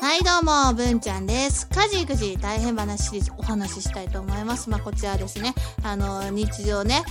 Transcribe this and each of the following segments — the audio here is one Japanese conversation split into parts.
はいどうも、文ちゃんです。家事育児大変話シリーズお話ししたいと思います。まあこちらですね、あの、日常ね、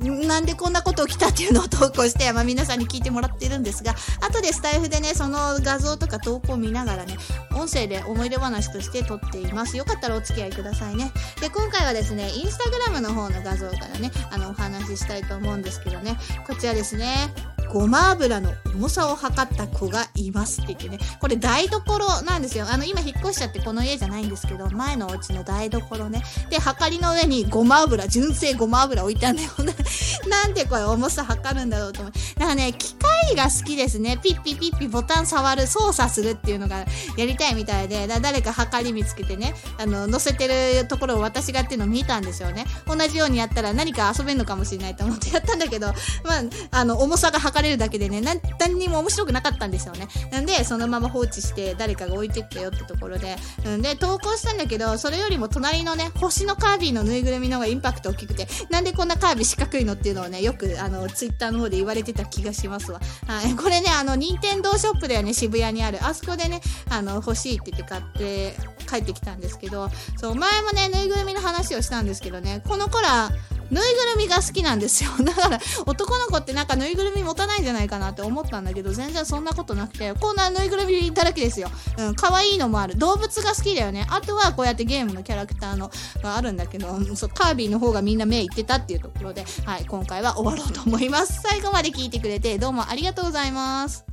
なんでこんなこと起きたっていうのを投稿して、まあ、皆さんに聞いてもらってるんですが、後でスタイフでね、その画像とか投稿を見ながらね、音声で思い出話として撮っています。よかったらお付き合いくださいね。で、今回はですね、インスタグラムの方の画像からね、あの、お話ししたいと思うんですけどね、こちらですね、ごま油の重さを測った子がいますって言ってね、これ台所なんですよ。あの、今引っ越しちゃってこの家じゃないんですけど、前のお家の台所ね。で、測りの上にごま油、純正ごま油置いてあるんだよ。なんでこれ重さ測るんだろうと思う。だからね、機械が好きですね。ピッピピッピボタン触る、操作するっていうのがやりたいみたいで、だ誰か測り見つけてね、あの、載せてるところを私がってるのを見たんですよね。同じようにやったら何か遊べんのかもしれないと思ってやったんだけど、まあ、あの、重さが測れるだけでね、何にも面白くなかったんですよね。なんで、そのまま放置して誰かが置いてったよってところで、んで、投稿したんだけど、それよりも隣のね、星のカービィのぬいぐるみの方がインパクト大きくて、なんでこんなカービィ四角いのっていうのをね、よく、あの、ツイッターの方で言われてた気がしますわ。はい。これね、あの、任天堂ショップだよね、渋谷にある。あそこでね、あの、欲しいって言って買って、帰ってきたんですけど、そう、前もね、ぬいぐるみの話をしたんですけどね、この子ら、ぬいぐるみが好きなんですよ。だから、男の子ってなんかぬいぐるみ持たないんじゃないかなって思ったんだけど、全然そんなことなくて、こんなぬいぐるみだらけですよ。うん、可愛いのもある。動物が好きだよね。あとはこうやってゲームのキャラクターのがあるんだけど、そう、カービィの方がみんな目いってたっていうところで、はい、今回は終わろうと思います。最後まで聞いてくれて、どうもありがとうございます。